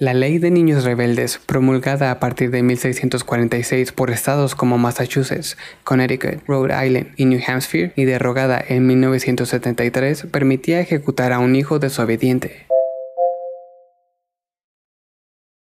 La Ley de Niños Rebeldes, promulgada a partir de 1646 por estados como Massachusetts, Connecticut, Rhode Island y New Hampshire, y derogada en 1973, permitía ejecutar a un hijo desobediente.